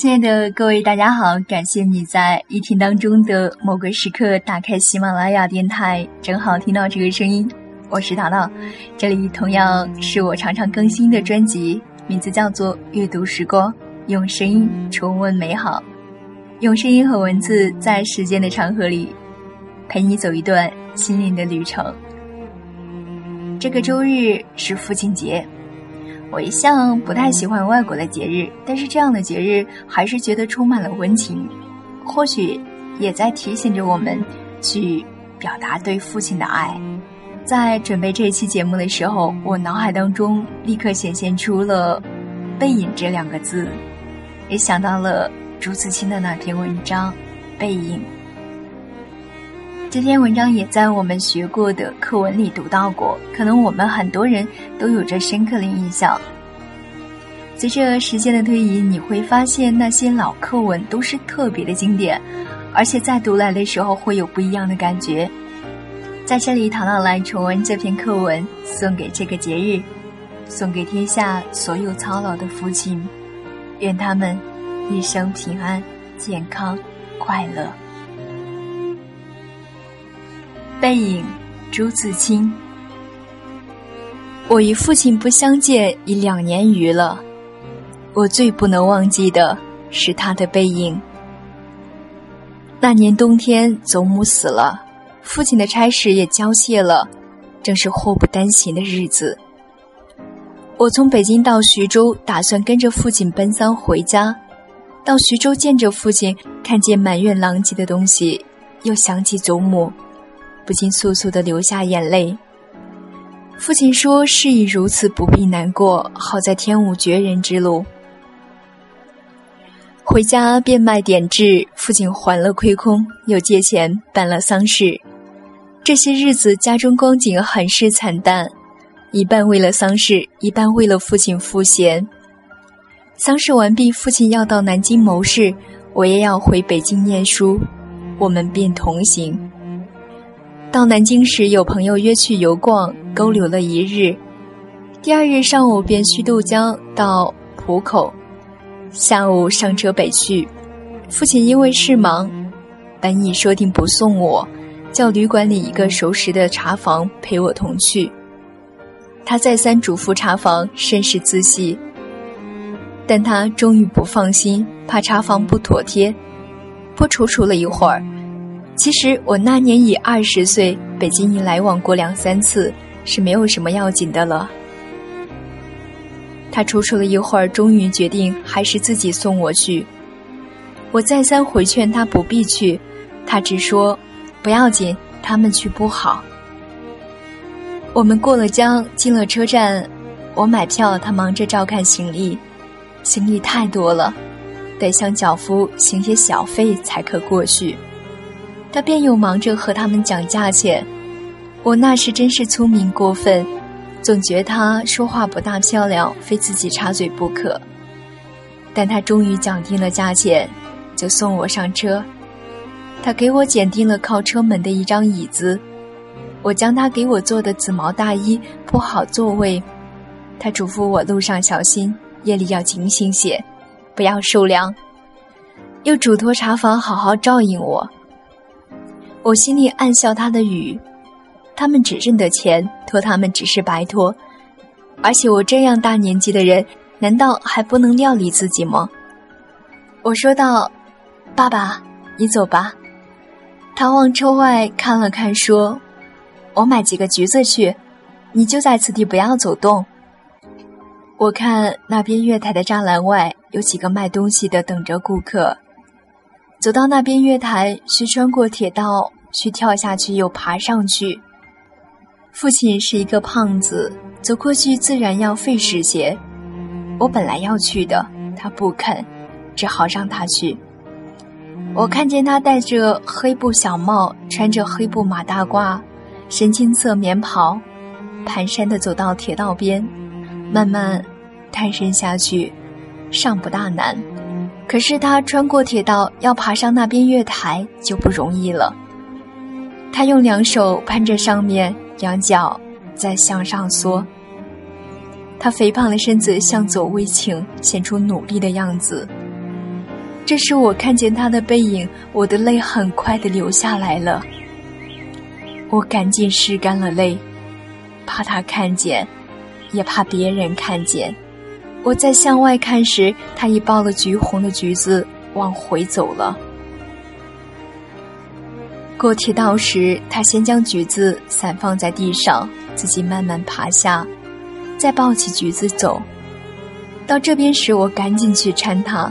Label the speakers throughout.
Speaker 1: 亲爱的各位，大家好！感谢你在一天当中的某个时刻打开喜马拉雅电台，正好听到这个声音。我是淘淘，这里同样是我常常更新的专辑，名字叫做《阅读时光》，用声音重温美好，用声音和文字在时间的长河里陪你走一段心灵的旅程。这个周日是父亲节。我一向不太喜欢外国的节日，但是这样的节日还是觉得充满了温情，或许也在提醒着我们去表达对父亲的爱。在准备这一期节目的时候，我脑海当中立刻显现出了“背影”这两个字，也想到了朱自清的那篇文章《背影》。这篇文章也在我们学过的课文里读到过，可能我们很多人都有着深刻的印象。随着时间的推移，你会发现那些老课文都是特别的经典，而且在读来的时候会有不一样的感觉。在这里，唐老来重温这篇课文，送给这个节日，送给天下所有操劳的父亲，愿他们一生平安、健康、快乐。背影，朱自清。我与父亲不相见已两年余了，我最不能忘记的是他的背影。那年冬天，祖母死了，父亲的差事也交卸了，正是祸不单行的日子。我从北京到徐州，打算跟着父亲奔丧回家。到徐州见着父亲，看见满院狼藉的东西，又想起祖母。不禁簌簌的流下眼泪。父亲说：“事已如此，不必难过。好在天无绝人之路。”回家变卖点痣，父亲还了亏空，又借钱办了丧事。这些日子家中光景很是惨淡，一半为了丧事，一半为了父亲赋闲。丧事完毕，父亲要到南京谋事，我也要回北京念书，我们便同行。到南京时，有朋友约去游逛，勾留了一日。第二日上午便去渡江到浦口，下午上车北去。父亲因为事忙，本已说定不送我，叫旅馆里一个熟识的茶房陪我同去。他再三嘱咐茶房，甚是仔细，但他终于不放心，怕茶房不妥帖，颇踌躇了一会儿。其实我那年已二十岁，北京已来往过两三次，是没有什么要紧的了。他踌躇了一会儿，终于决定还是自己送我去。我再三回劝他不必去，他只说不要紧，他们去不好。我们过了江，进了车站，我买票，他忙着照看行李，行李太多了，得向脚夫行些小费才可过去。他便又忙着和他们讲价钱，我那时真是聪明过分，总觉他说话不大漂亮，非自己插嘴不可。但他终于讲定了价钱，就送我上车。他给我拣定了靠车门的一张椅子，我将他给我做的紫毛大衣铺好座位。他嘱咐我路上小心，夜里要警醒些，不要受凉。又嘱托茶房好好照应我。我心里暗笑他的语，他们只认得钱，托他们只是白托，而且我这样大年纪的人，难道还不能料理自己吗？我说道：“爸爸，你走吧。”他往车外看了看，说：“我买几个橘子去，你就在此地不要走动。”我看那边月台的栅栏外有几个卖东西的等着顾客。走到那边月台，需穿过铁道，需跳下去又爬上去。父亲是一个胖子，走过去自然要费时些。我本来要去的，他不肯，只好让他去。我看见他戴着黑布小帽，穿着黑布马大褂，深青色棉袍，蹒跚地走到铁道边，慢慢探身下去，尚不大难。可是他穿过铁道要爬上那边月台就不容易了。他用两手攀着上面，两脚在向上缩。他肥胖的身子向左微倾，显出努力的样子。这时我看见他的背影，我的泪很快的流下来了。我赶紧拭干了泪，怕他看见，也怕别人看见。我在向外看时，他已抱了橘红的橘子往回走了。过铁道时，他先将橘子散放在地上，自己慢慢爬下，再抱起橘子走。到这边时，我赶紧去搀他。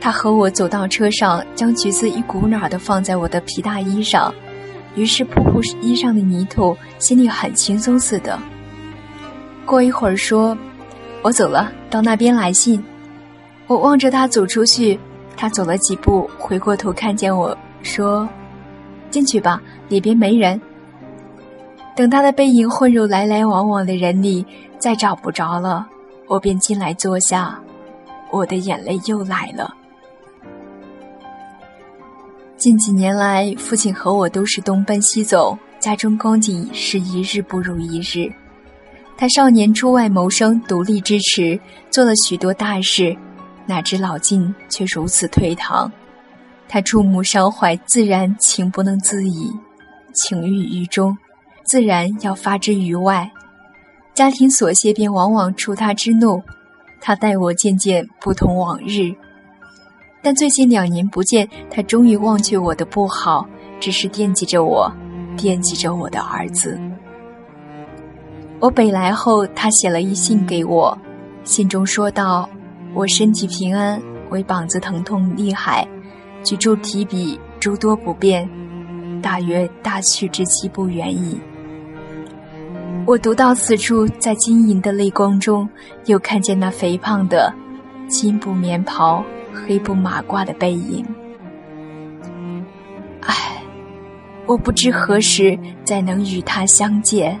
Speaker 1: 他和我走到车上，将橘子一股脑的放在我的皮大衣上，于是扑扑衣上的泥土，心里很轻松似的。过一会儿说：“我走了，到那边来信。”我望着他走出去，他走了几步，回过头看见我说：“进去吧，里边没人。”等他的背影混入来来往往的人里，再找不着了，我便进来坐下，我的眼泪又来了。近几年来，父亲和我都是东奔西走，家中光景是一日不如一日。他少年出外谋生，独立支持，做了许多大事，哪知老境却如此颓唐。他触目伤怀，自然情不能自已，情郁于中，自然要发之于外。家庭琐屑便往往触他之怒，他待我渐渐不同往日。但最近两年不见，他终于忘却我的不好，只是惦记着我，惦记着我的儿子。我北来后，他写了一信给我，信中说道：“我身体平安，唯膀子疼痛厉害，举箸提笔诸多不便，大约大去之期不远矣。”我读到此处，在晶莹的泪光中，又看见那肥胖的金布棉袍。黑布马褂的背影，唉，我不知何时再能与他相见。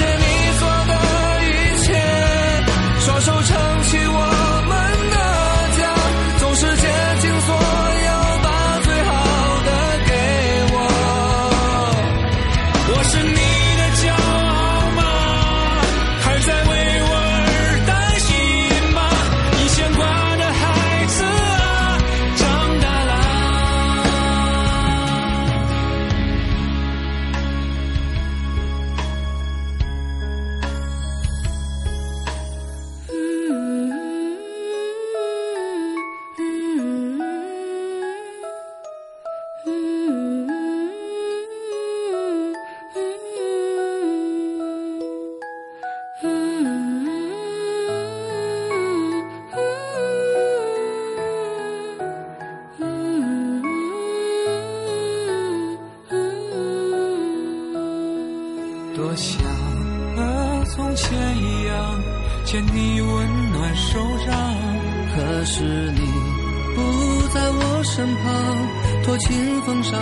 Speaker 2: listen 身旁，托清风捎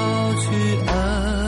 Speaker 2: 去安。